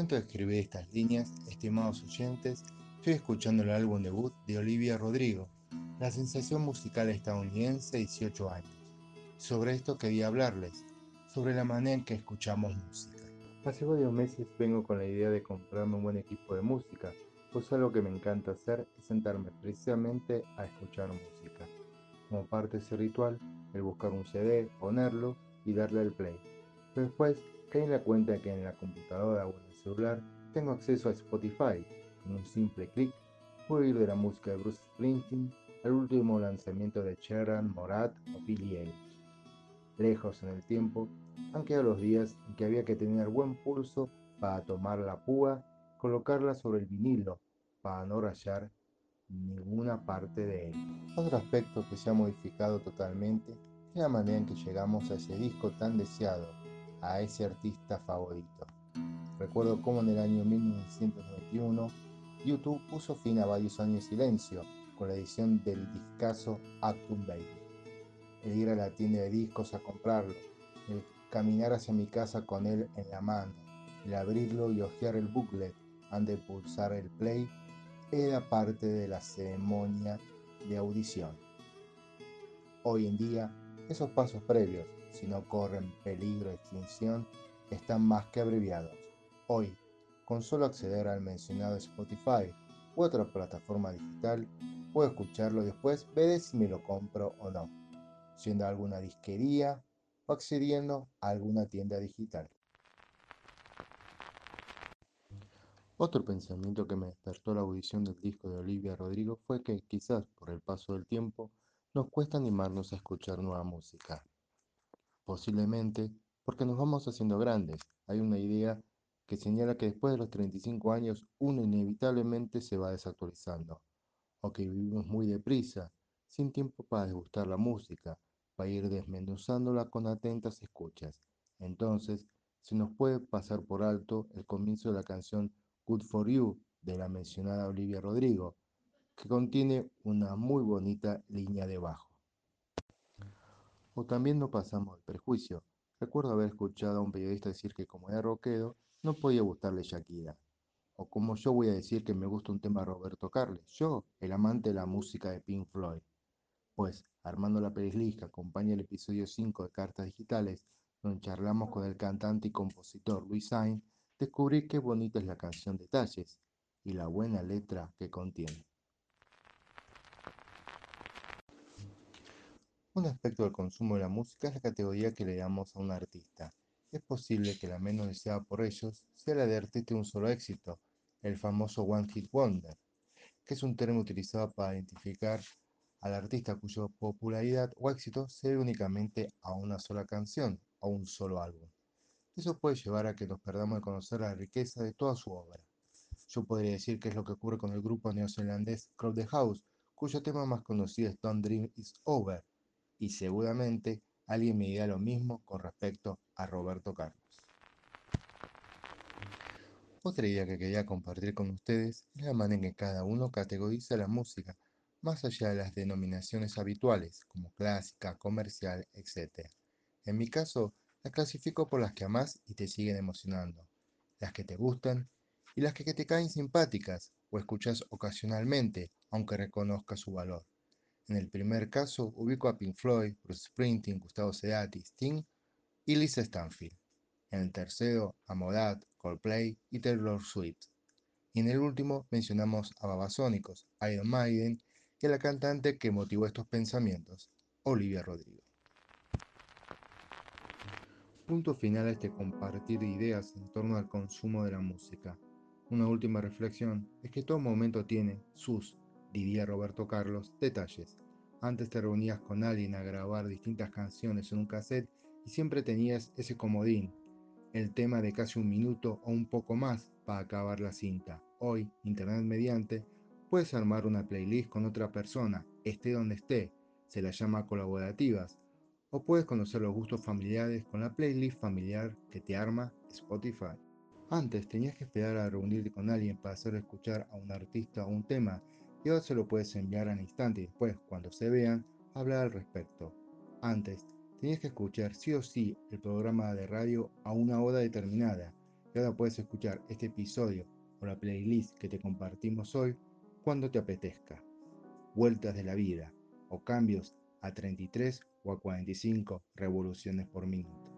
momento de escribir estas líneas, estimados oyentes, estoy escuchando el álbum debut de Olivia Rodrigo, la sensación musical estadounidense 18 años. Sobre esto quería hablarles, sobre la manera en que escuchamos música. Hace varios meses vengo con la idea de comprarme un buen equipo de música, pues algo que me encanta hacer es sentarme precisamente a escuchar música. Como parte de ese ritual, el buscar un CD, ponerlo y darle al play. Después caí en la cuenta que en la computadora o en el celular tengo acceso a Spotify. Con un simple clic puedo ir de la música de Bruce Springsteen al último lanzamiento de Sharon, Morat o Billie Eilish. Lejos en el tiempo han quedado los días en que había que tener buen pulso para tomar la púa, colocarla sobre el vinilo para no rayar ninguna parte de él. Otro aspecto que se ha modificado totalmente es la manera en que llegamos a ese disco tan deseado, a ese artista favorito. Recuerdo cómo en el año 1991 YouTube puso fin a varios años de silencio con la edición del discazo Actum Baby. El ir a la tienda de discos a comprarlo, el caminar hacia mi casa con él en la mano, el abrirlo y hojear el booklet antes de pulsar el play era parte de la ceremonia de audición. Hoy en día, esos pasos previos, si no corren peligro de extinción, están más que abreviados. Hoy, con solo acceder al mencionado Spotify u otra plataforma digital, puedo escucharlo y después ver si me lo compro o no, siendo alguna disquería o accediendo a alguna tienda digital. Otro pensamiento que me despertó la audición del disco de Olivia Rodrigo fue que quizás por el paso del tiempo nos cuesta animarnos a escuchar nueva música. Posiblemente porque nos vamos haciendo grandes. Hay una idea que señala que después de los 35 años uno inevitablemente se va desactualizando, o que vivimos muy deprisa, sin tiempo para degustar la música, para ir desmenuzándola con atentas escuchas. Entonces, se nos puede pasar por alto el comienzo de la canción Good for You de la mencionada Olivia Rodrigo, que contiene una muy bonita línea de bajo. O también no pasamos el prejuicio. Recuerdo haber escuchado a un periodista decir que como era rockero, no podía gustarle Shakira. O como yo voy a decir que me gusta un tema de Roberto Carles, yo, el amante de la música de Pink Floyd. Pues, armando la playlist que acompaña el episodio 5 de Cartas Digitales, donde charlamos con el cantante y compositor Luis Sainz, descubrí qué bonita es la canción Detalles y la buena letra que contiene. Un aspecto del consumo de la música es la categoría que le damos a un artista. Es posible que la menos deseada por ellos sea la de artista de un solo éxito, el famoso One Hit Wonder, que es un término utilizado para identificar al artista cuya popularidad o éxito se debe únicamente a una sola canción o un solo álbum. Eso puede llevar a que nos perdamos de conocer la riqueza de toda su obra. Yo podría decir que es lo que ocurre con el grupo neozelandés Crowd the House, cuyo tema más conocido es Don't Dream Is Over, y seguramente alguien me dirá lo mismo con respecto a Roberto Carlos. Otra idea que quería compartir con ustedes es la manera en que cada uno categoriza la música, más allá de las denominaciones habituales, como clásica, comercial, etc. En mi caso, las clasifico por las que amás y te siguen emocionando, las que te gustan y las que te caen simpáticas o escuchas ocasionalmente, aunque reconozcas su valor. En el primer caso ubico a Pink Floyd, Bruce Springsteen, Gustavo Cerati, Sting y Lisa Stanfield. En el tercero a Morat, Coldplay y Taylor Swift. Y en el último mencionamos a Babasónicos, Iron Maiden y a la cantante que motivó estos pensamientos, Olivia Rodrigo. Punto final a este compartir ideas en torno al consumo de la música. Una última reflexión es que todo momento tiene sus, diría Roberto Carlos, detalles. Antes te reunías con alguien a grabar distintas canciones en un cassette y siempre tenías ese comodín, el tema de casi un minuto o un poco más para acabar la cinta. Hoy, internet mediante, puedes armar una playlist con otra persona, esté donde esté, se la llama colaborativas, o puedes conocer los gustos familiares con la playlist familiar que te arma Spotify. Antes tenías que esperar a reunirte con alguien para hacer escuchar a un artista o un tema y ahora se lo puedes enviar al instante y después, cuando se vean, hablar al respecto. Antes, tenías que escuchar sí o sí el programa de radio a una hora determinada y ahora puedes escuchar este episodio o la playlist que te compartimos hoy cuando te apetezca. Vueltas de la vida o cambios a 33 o a 45 revoluciones por minuto.